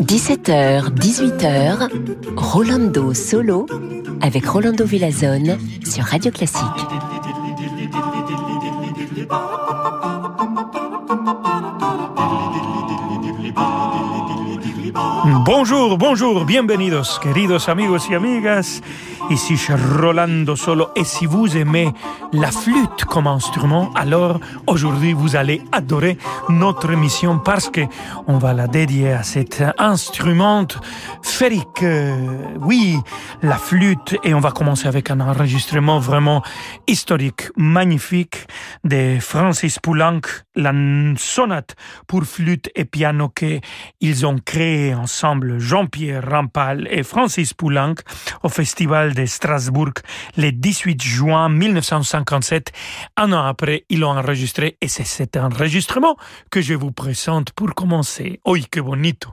17h, 18h, Rolando Solo avec Rolando Villazone sur Radio Classique. Bonjour, bonjour, bienvenidos, queridos amigos y amigas. Ici Rolando Solo et si vous aimez la flûte comme instrument, alors aujourd'hui vous allez adorer notre émission parce que on va la dédier à cet instrument férique. Oui, la flûte et on va commencer avec un enregistrement vraiment historique, magnifique de Francis Poulenc, la sonate pour flûte et piano qu'ils ont créé ensemble Jean-Pierre Rampal et Francis Poulenc au festival de Strasbourg le 18 juin 1957. Un an après, ils l'ont enregistré et c'est cet enregistrement que je vous présente pour commencer. Oh, que bonito!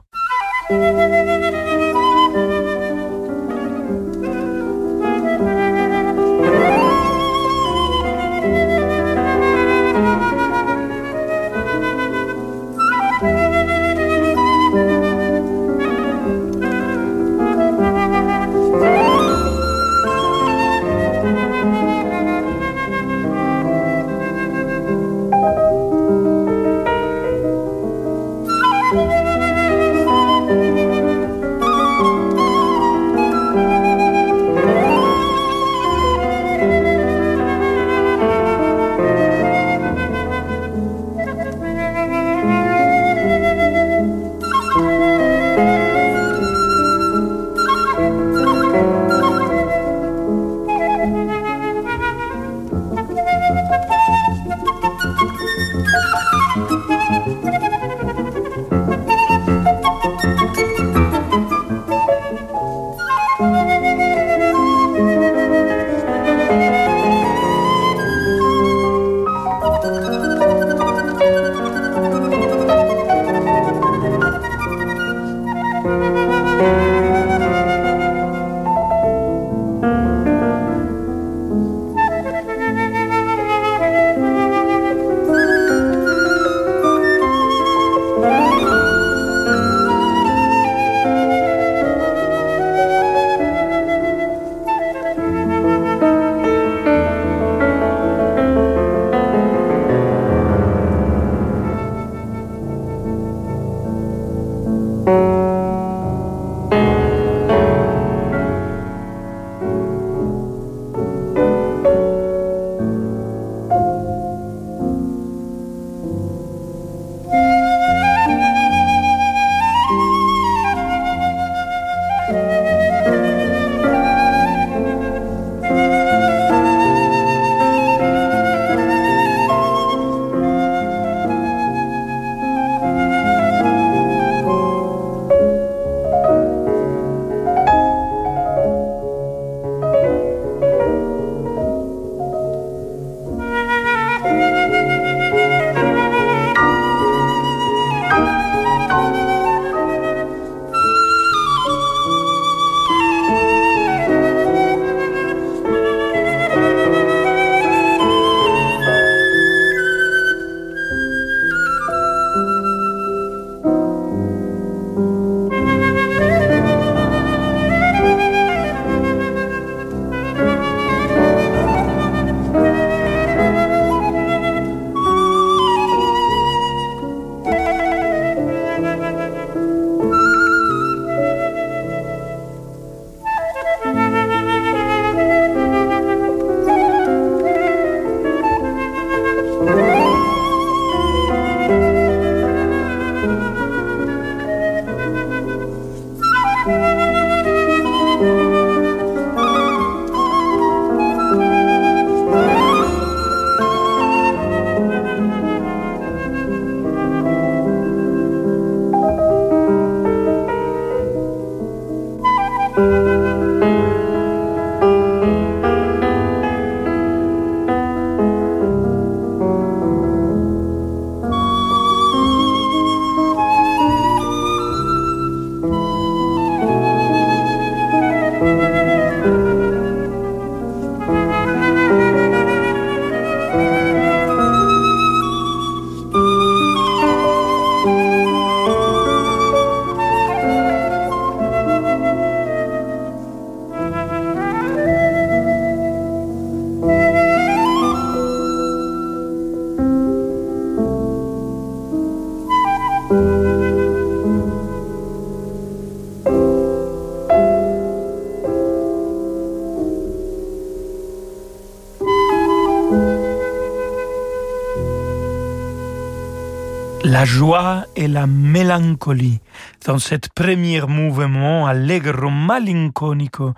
La joie et la mélancolie dans cet premier mouvement allegro malinconico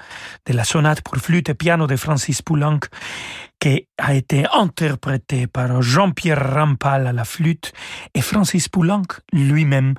de la sonate pour flûte et piano de Francis Poulenc qui a été interprété par Jean-Pierre Rampal à la flûte et Francis Poulenc lui-même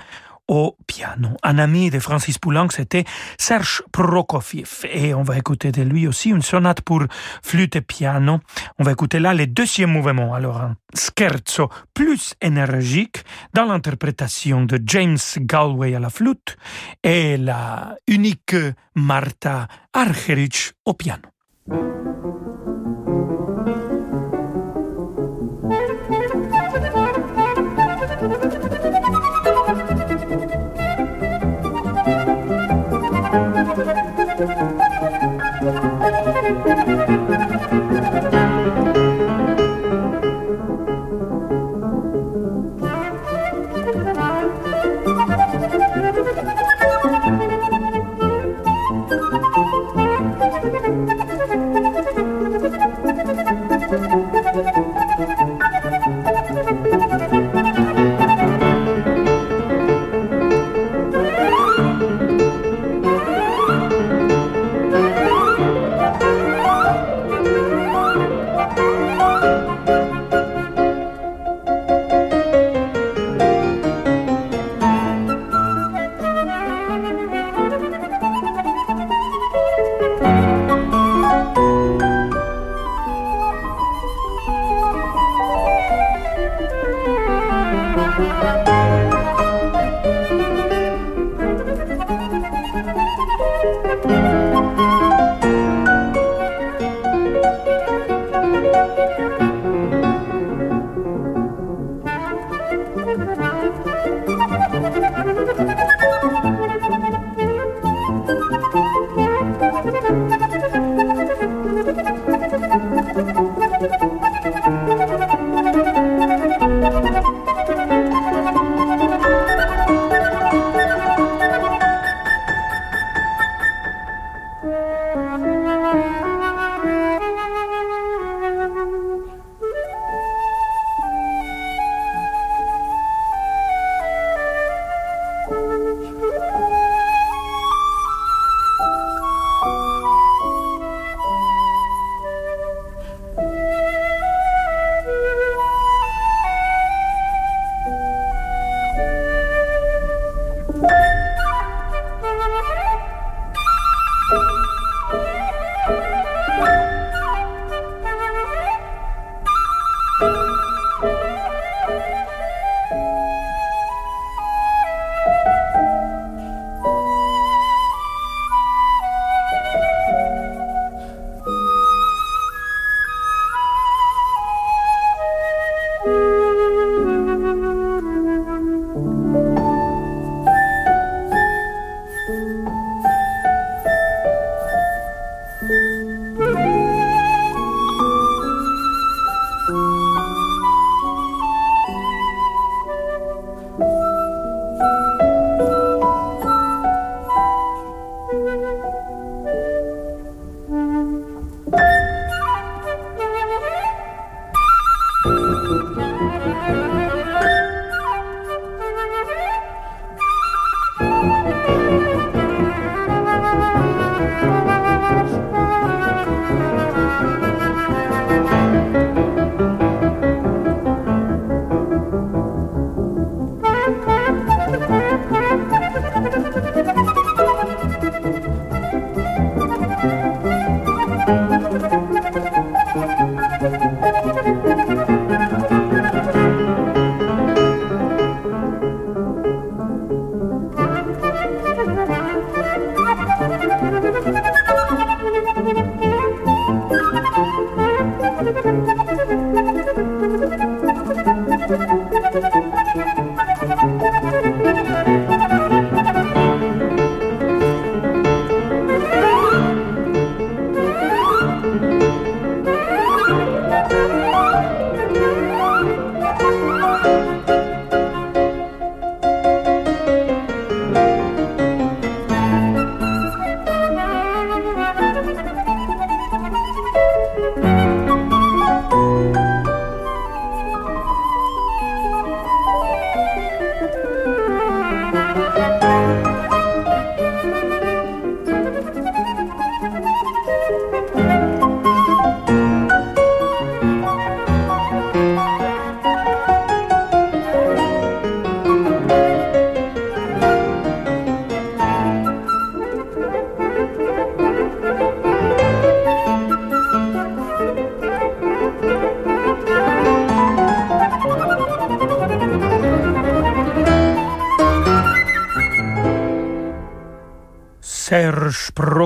au piano. Un ami de Francis Poulenc, c'était Serge Prokofiev. Et on va écouter de lui aussi une sonate pour flûte et piano. On va écouter là le deuxième mouvement. Alors, un scherzo plus énergique dans l'interprétation de James Galway à la flûte et la unique Martha Argerich au piano.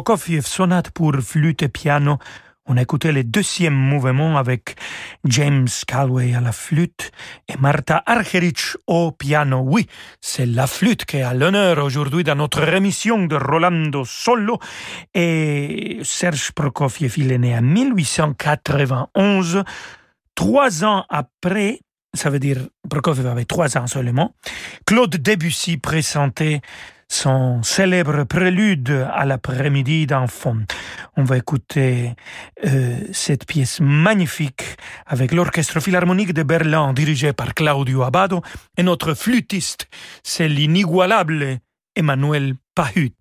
Prokofiev, sonate pour flûte et piano. On a écouté le deuxième mouvement avec James Calway à la flûte et Marta Argerich au piano. Oui, c'est la flûte qui est à l'honneur aujourd'hui dans notre émission de Rolando Solo. Et Serge Prokofiev, il est né en 1891. Trois ans après, ça veut dire Prokofiev avait trois ans seulement, Claude Debussy présentait son célèbre prélude à l'après-midi d'enfant. On va écouter euh, cette pièce magnifique avec l'Orchestre Philharmonique de Berlin dirigé par Claudio Abbado et notre flûtiste, c'est l'inigualable Emmanuel Pahut.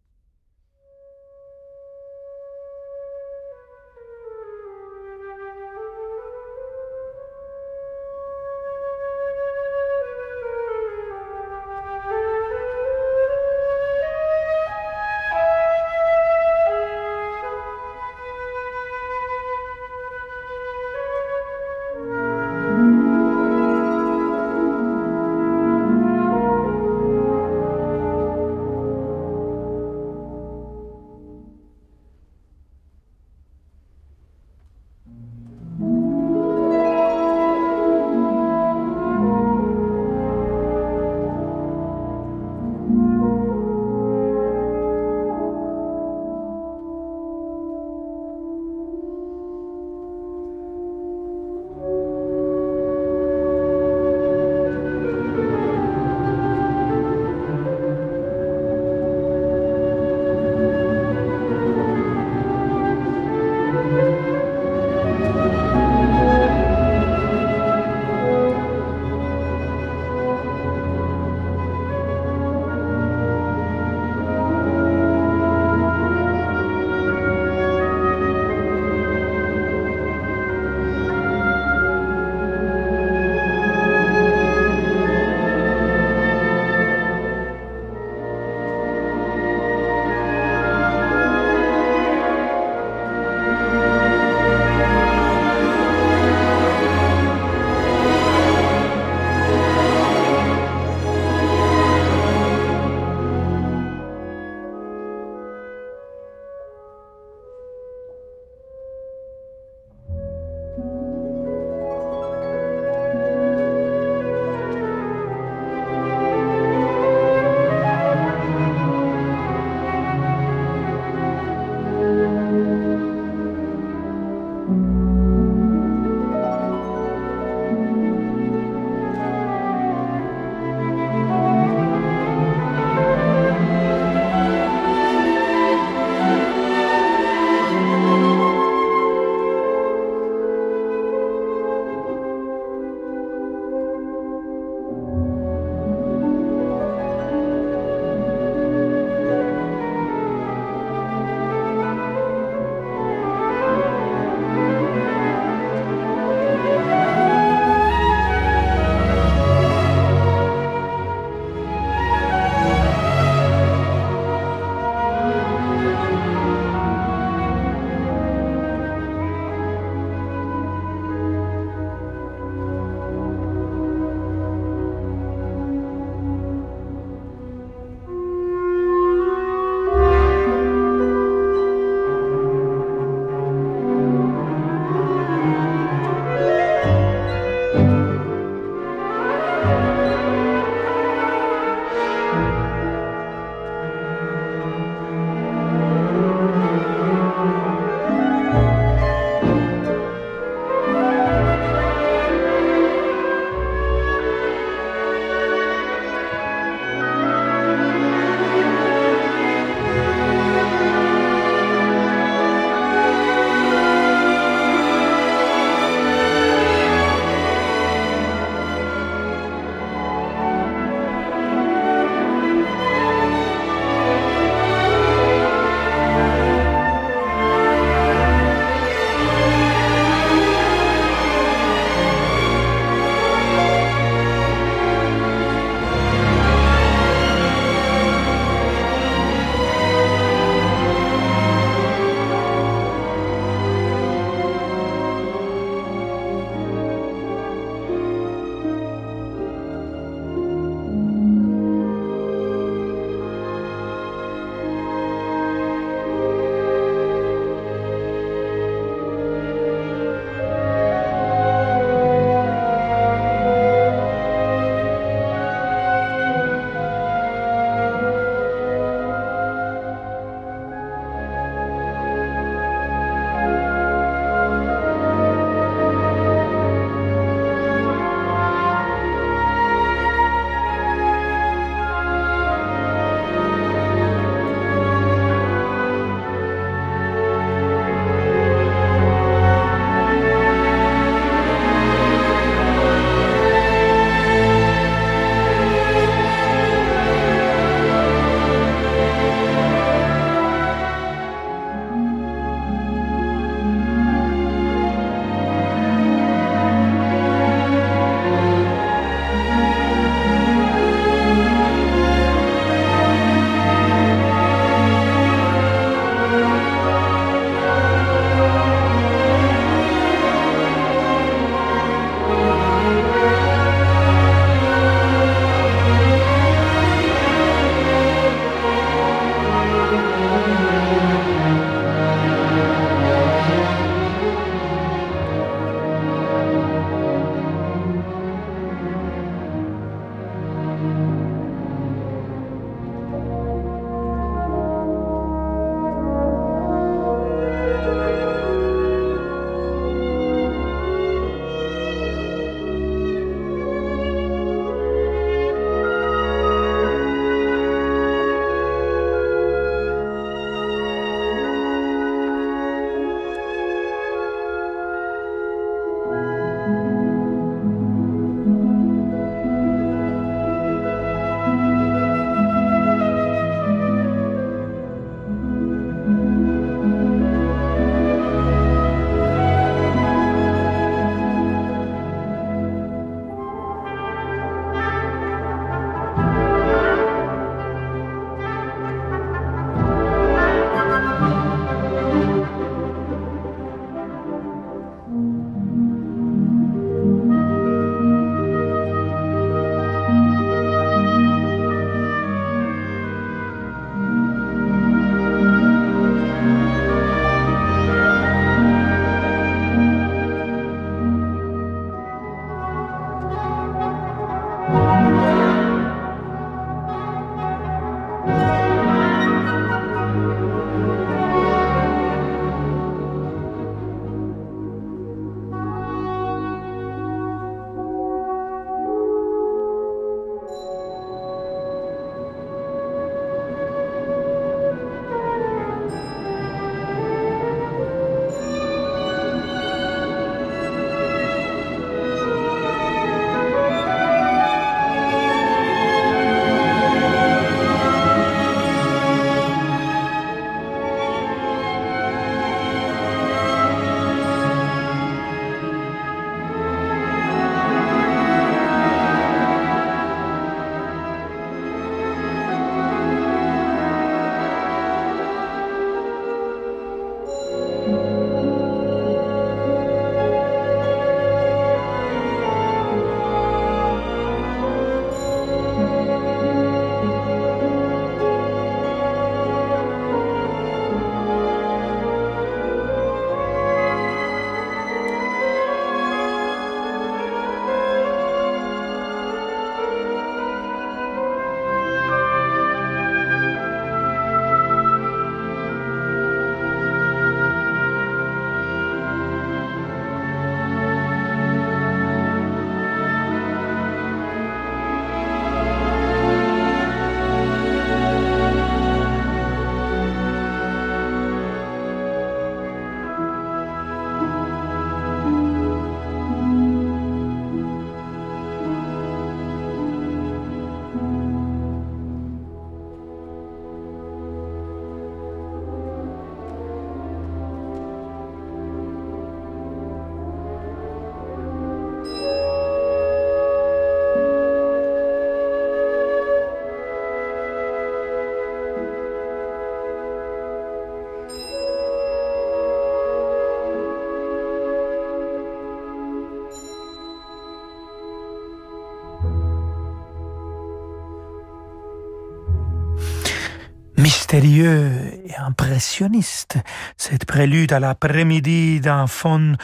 Mystérieux impressionniste, cette prélude à l'après-midi d'un fond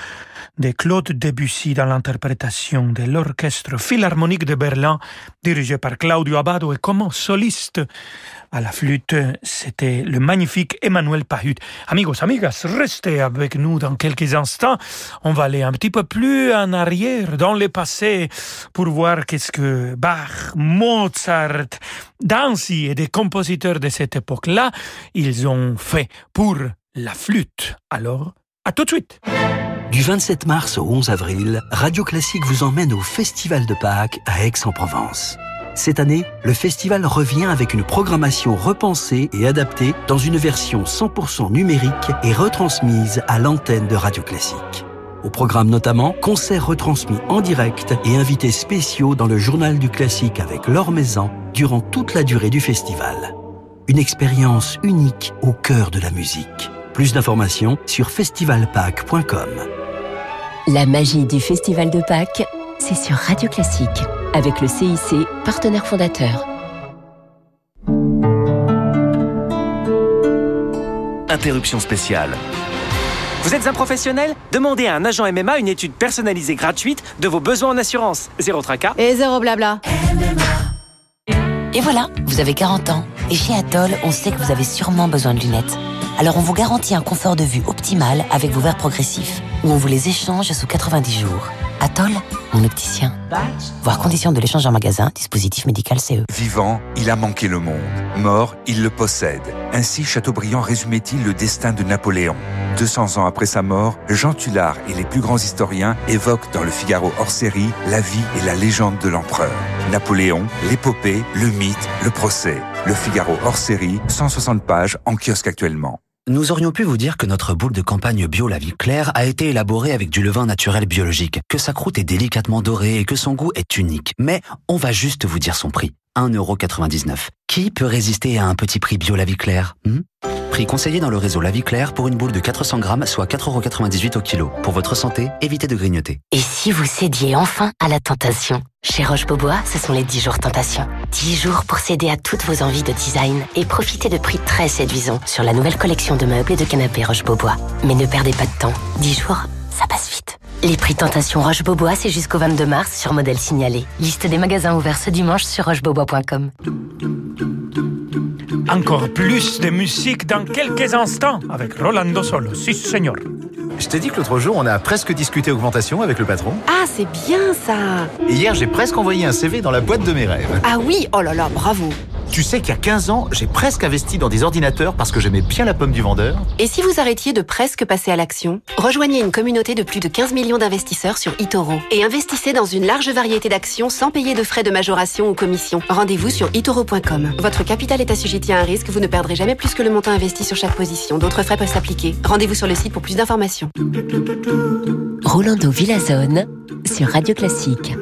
de Claude Debussy dans l'interprétation de l'Orchestre Philharmonique de Berlin, dirigé par Claudio Abbado et comme soliste à la flûte, c'était le magnifique Emmanuel Pahut. Amigos, amigas, restez avec nous dans quelques instants. On va aller un petit peu plus en arrière, dans le passé, pour voir qu'est-ce que Bach, Mozart, Dancy et des compositeurs de cette époque-là, ils ont fait pour la flûte. Alors, à tout de suite. Du 27 mars au 11 avril, Radio Classique vous emmène au Festival de Pâques à Aix-en-Provence. Cette année, le festival revient avec une programmation repensée et adaptée dans une version 100% numérique et retransmise à l'antenne de Radio Classique. Au programme notamment, concerts retransmis en direct et invités spéciaux dans le journal du classique avec Laure Maison durant toute la durée du festival. Une expérience unique au cœur de la musique. Plus d'informations sur festivalpâques.com. La magie du Festival de Pâques, c'est sur Radio Classique avec le CIC, partenaire fondateur. Interruption spéciale. Vous êtes un professionnel? Demandez à un agent MMA une étude personnalisée gratuite de vos besoins en assurance. Zéro tracas. Et zéro blabla. Et voilà, vous avez 40 ans. Et chez Atoll, on sait que vous avez sûrement besoin de lunettes. Alors on vous garantit un confort de vue optimal avec vos verres progressifs, ou on vous les échange sous 90 jours. Atoll, mon opticien. Voir conditions de l'échange en magasin, dispositif médical CE. Vivant, il a manqué le monde. Mort, il le possède. Ainsi Chateaubriand résumait-il le destin de Napoléon. 200 ans après sa mort, Jean Tullard et les plus grands historiens évoquent dans le Figaro hors série la vie et la légende de l'empereur. Napoléon, l'épopée, le mythe, le procès. Le Figaro hors série, 160 pages en kiosque actuellement. Nous aurions pu vous dire que notre boule de campagne bio La Claire a été élaborée avec du levain naturel biologique, que sa croûte est délicatement dorée et que son goût est unique. Mais on va juste vous dire son prix. 1,99€. Qui peut résister à un petit prix bio La Claire hmm? Prix conseillé dans le réseau La Vie Claire pour une boule de 400 grammes, soit 4,98€ au kilo. Pour votre santé, évitez de grignoter. Et si vous cédiez enfin à la tentation? Chez Roche-Beaubois, ce sont les 10 jours tentation. 10 jours pour céder à toutes vos envies de design et profiter de prix très séduisants sur la nouvelle collection de meubles et de canapés Roche-Beaubois. Mais ne perdez pas de temps. 10 jours, ça passe vite. Les prix Tentation Roche-Beaubois, c'est jusqu'au 22 mars sur modèle signalé. Liste des magasins ouverts ce dimanche sur rochebeaubois.com. Encore plus de musique dans quelques instants avec Rolando Solo. Si, señor. Je t'ai dit que l'autre jour, on a presque discuté augmentation avec le patron. Ah, c'est bien ça hier, j'ai presque envoyé un CV dans la boîte de mes rêves. Ah oui, oh là là, bravo Tu sais qu'il y a 15 ans, j'ai presque investi dans des ordinateurs parce que j'aimais bien la pomme du vendeur. Et si vous arrêtiez de presque passer à l'action Rejoignez une communauté de plus de 15 millions d'investisseurs sur eToro et investissez dans une large variété d'actions sans payer de frais de majoration ou commission. Rendez-vous sur eToro.com. Votre capital est assujetti à un risque, vous ne perdrez jamais plus que le montant investi sur chaque position. D'autres frais peuvent s'appliquer. Rendez-vous sur le site pour plus d'informations. Rolando Villazone sur Radio Classique.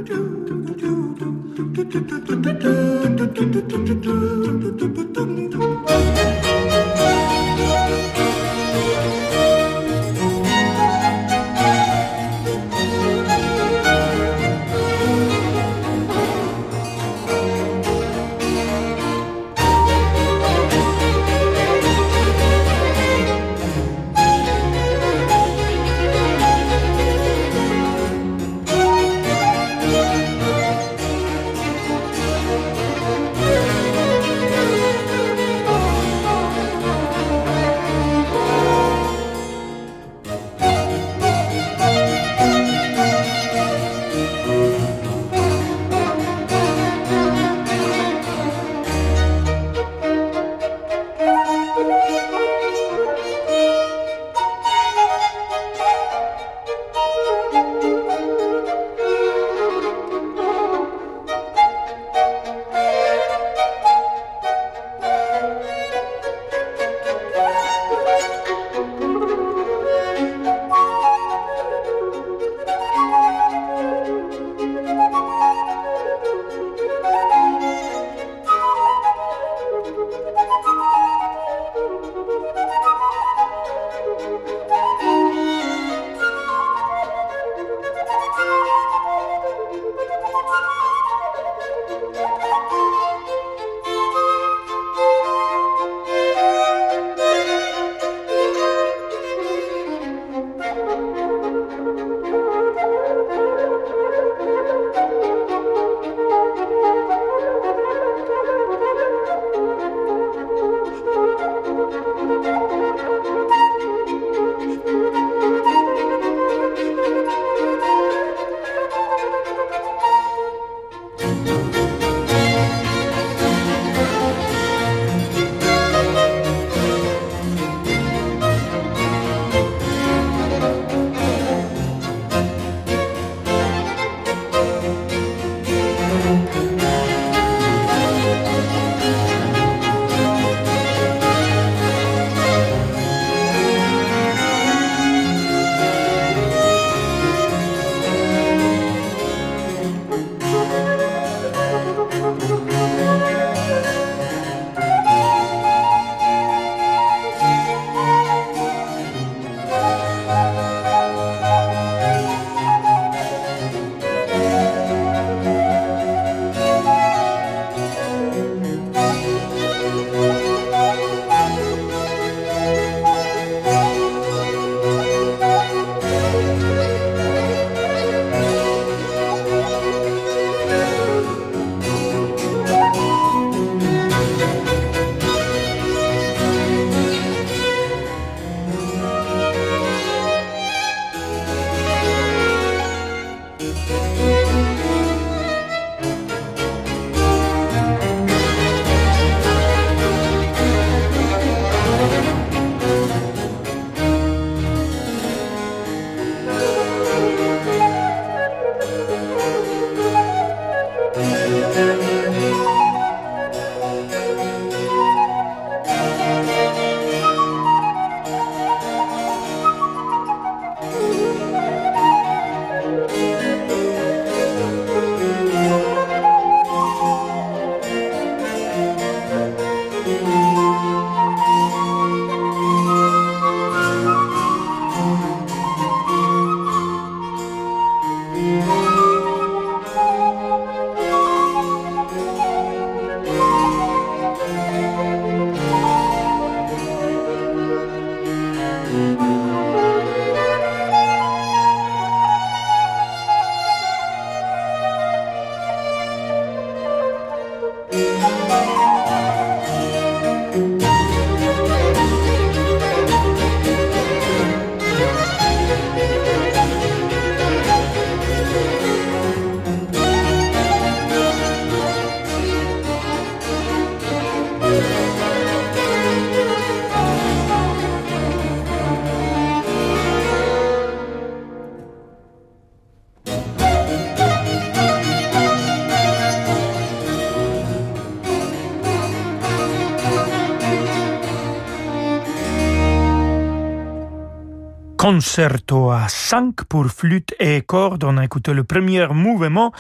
Concerto à 5 pour flûte et cordes. On a écouté le premier mouvement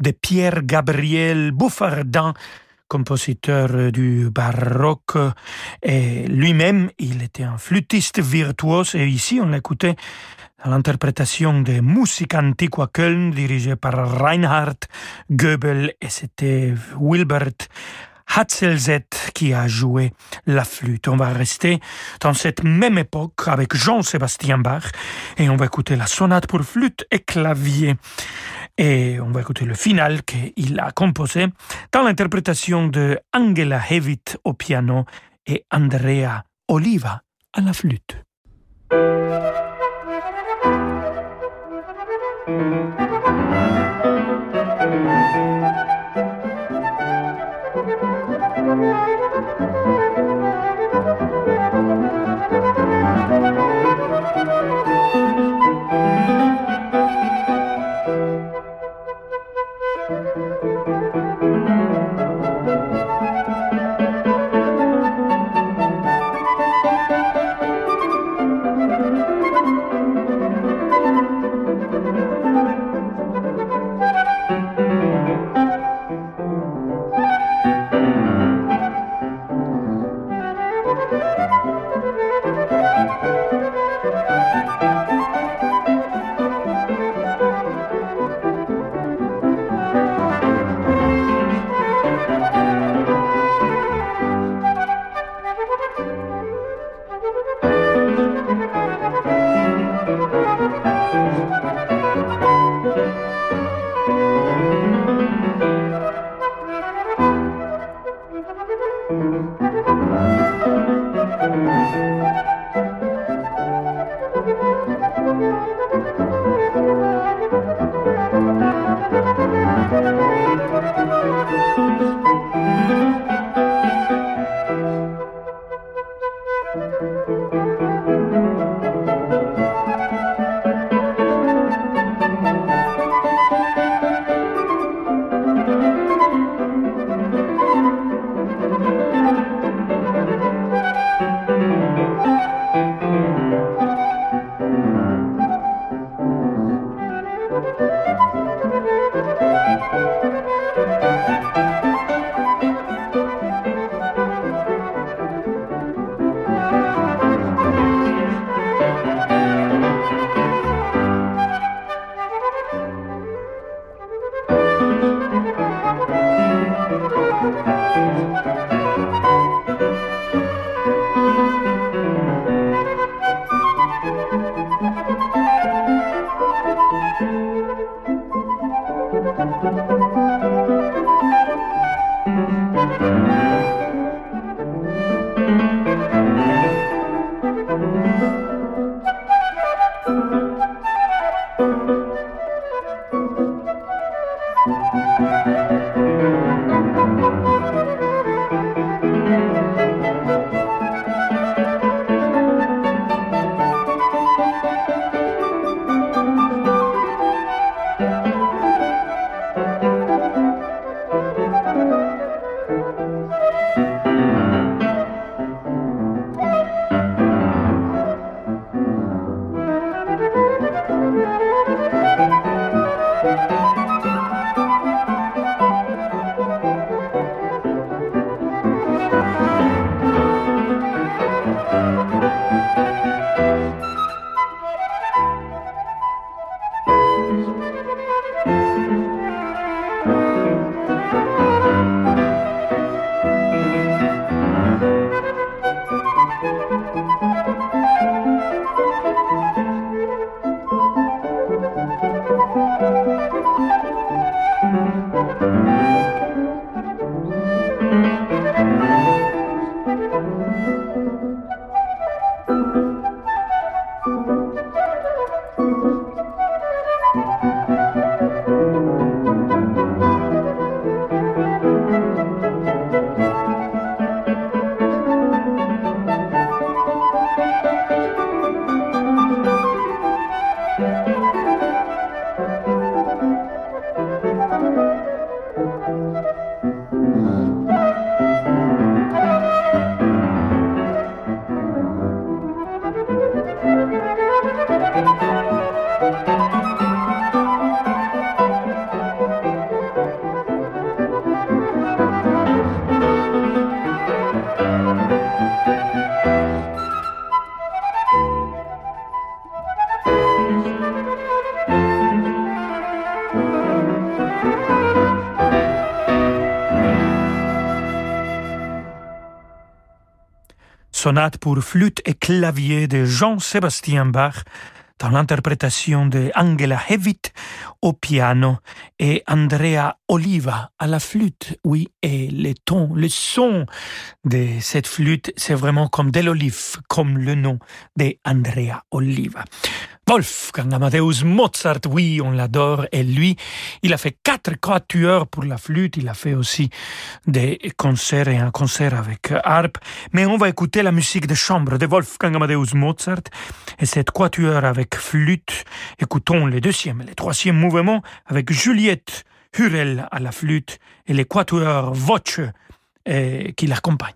de Pierre Gabriel Bouffardin, compositeur du baroque. Et lui-même, il était un flûtiste virtuose. Et ici, on l'écoutait à l'interprétation de Musique Antiqua Köln, dirigée par Reinhard Goebel. Et c'était Wilbert Hatzelzet qui a joué la flûte. On va rester dans cette même époque avec Jean-Sébastien Bach et on va écouter la sonate pour flûte et clavier. Et on va écouter le final qu'il a composé dans l'interprétation de Angela Hewitt au piano et Andrea Oliva à la flûte. Sonate pour flûte et clavier de Jean-Sébastien Bach dans l'interprétation de Angela Hewitt au piano et Andrea Oliva à la flûte. Oui, et le ton, le son de cette flûte, c'est vraiment comme de l'olive, comme le nom de Andrea Oliva. Wolfgang Amadeus Mozart, oui, on l'adore. Et lui, il a fait quatre quatuors pour la flûte. Il a fait aussi des concerts et un concert avec harpe. Mais on va écouter la musique de chambre de Wolfgang Amadeus Mozart. Et cette quatuor avec flûte. Écoutons le deuxième et le troisième mouvement avec Juliette Hurel à la flûte et les quatuors Voce eh, qui l'accompagnent.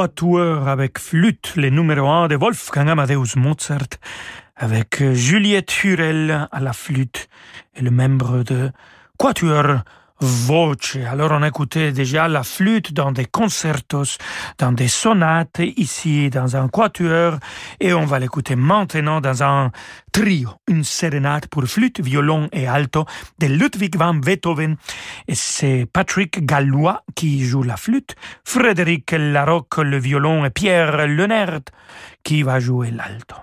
Quatuor avec flûte, le numéro 1 de Wolfgang Amadeus Mozart, avec Juliette Hurel à la flûte et le membre de quatuor voce. Alors on écoutait déjà la flûte dans des concertos, dans des sonates, ici dans un quatuor, et on va l'écouter maintenant dans un trio, une sérénade pour flûte, violon et alto de Ludwig van Beethoven. Et c'est Patrick Gallois qui joue la flûte, Frédéric Larocque le violon et Pierre Lenert qui va jouer l'alto.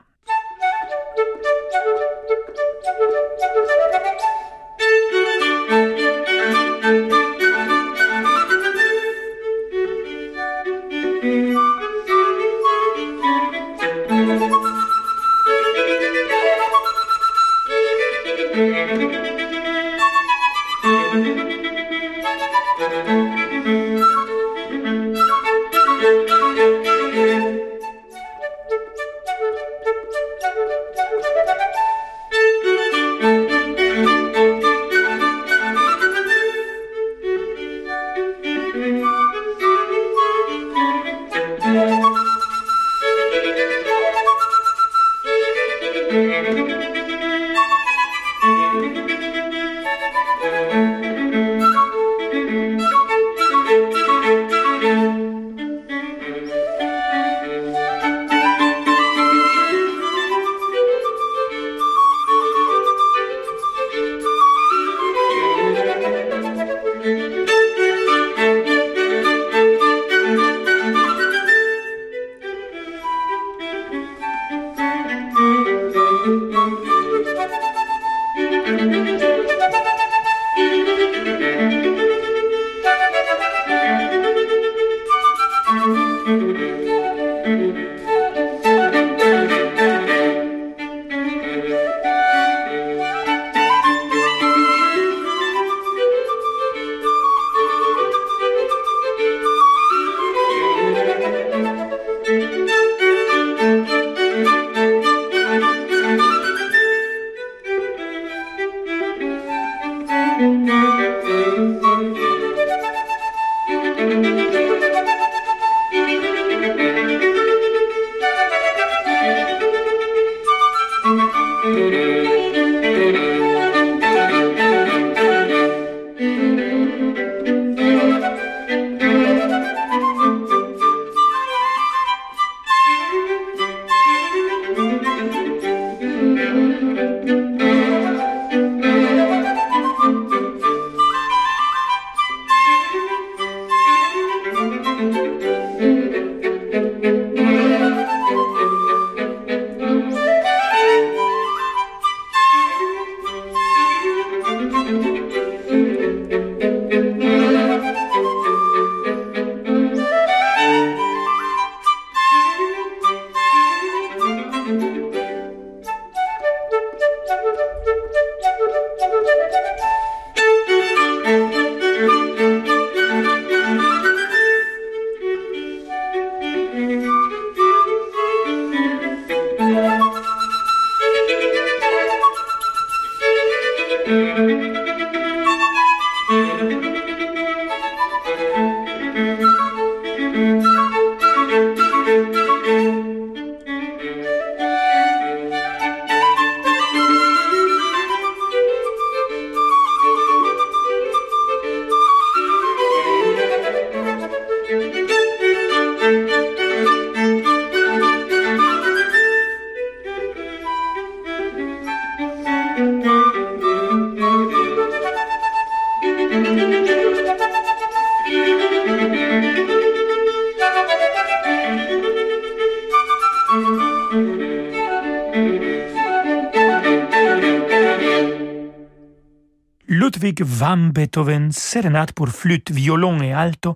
Van Beethoven, sérénade pour flûte, violon et alto.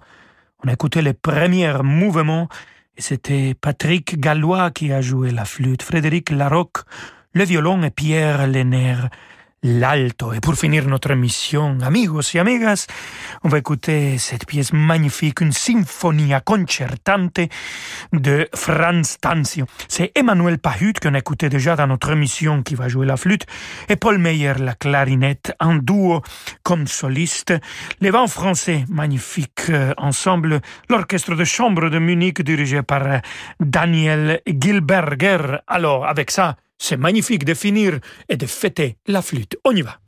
On a écouté les premiers mouvements et c'était Patrick Gallois qui a joué la flûte, Frédéric Larocque, le violon et Pierre Lenner l'alto. Et pour finir notre mission, amigos y amigas, on va écouter cette pièce magnifique, une sinfonia concertante de Franz Tanzio. C'est Emmanuel Pahut qu'on a écouté déjà dans notre mission qui va jouer la flûte et Paul Meyer la clarinette en duo comme soliste. Les vents français, magnifique euh, ensemble, l'orchestre de chambre de Munich dirigé par euh, Daniel Gilberger. Alors, avec ça, c'est magnifique de finir et de fêter la flûte. On y va.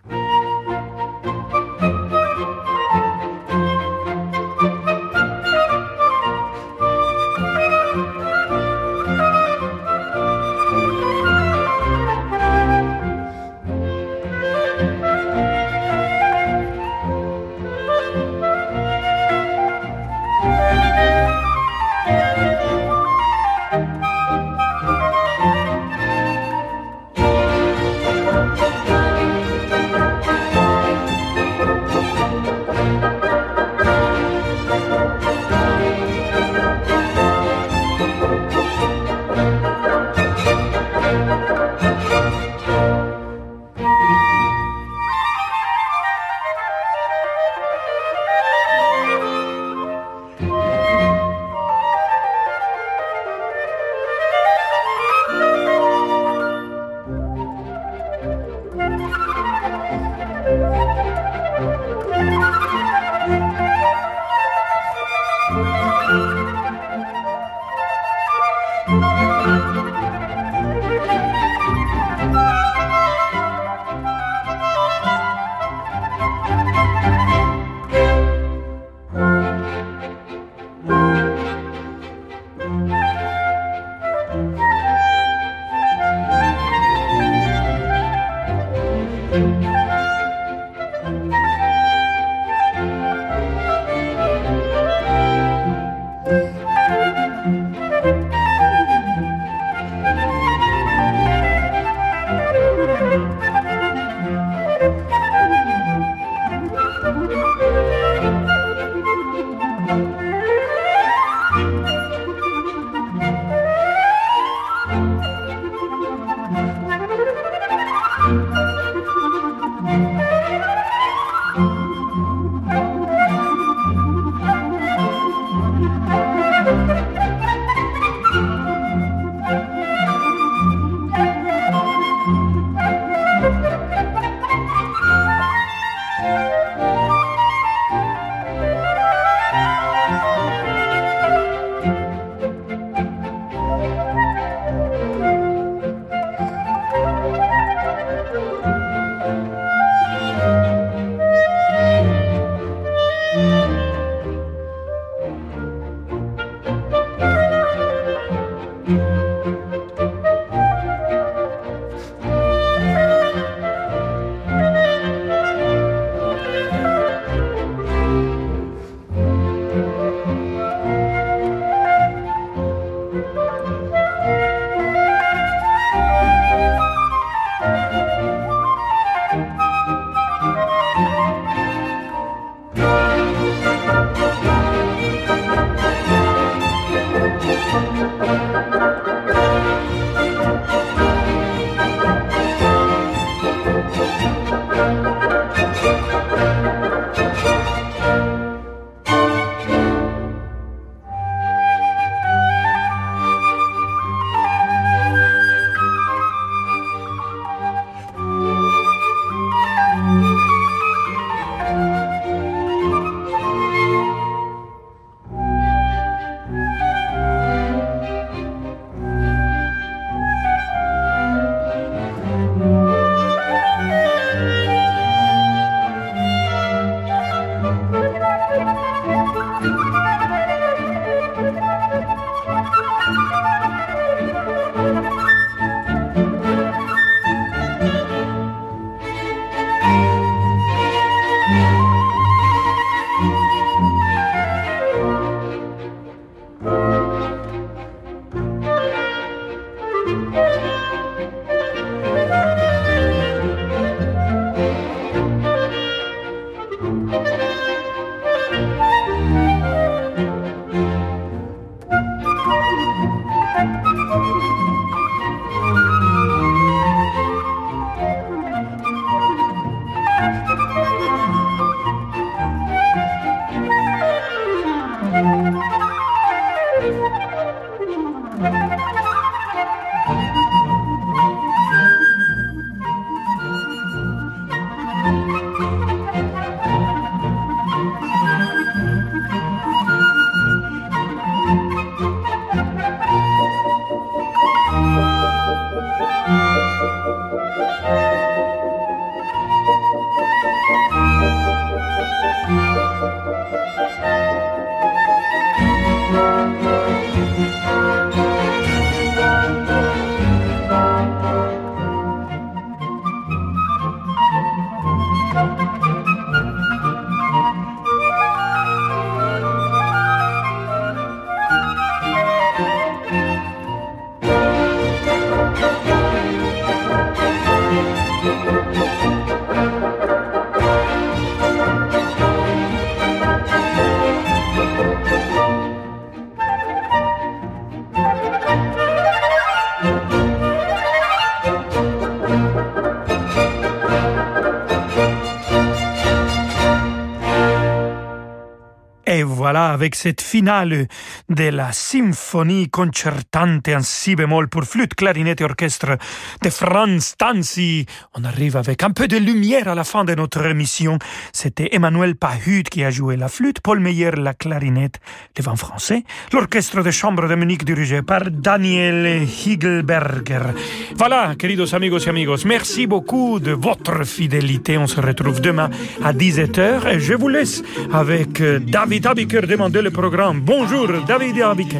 Avec cette finale de la symphonie concertante en si bémol pour flûte, clarinette et orchestre de Franz Tanzi. On arrive avec un peu de lumière à la fin de notre émission. C'était Emmanuel Pahut qui a joué la flûte, Paul Meyer la clarinette, le vent français, l'orchestre de chambre de Munich dirigé par Daniel Higelberger. Voilà, queridos amigos y amigos, merci beaucoup de votre fidélité. On se retrouve demain à 17h et je vous laisse avec David Abiker demander le programme. Bonjour, David Abiker.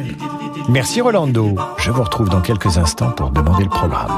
Merci Rolando. Je vous retrouve dans quelques instants pour demander le programme.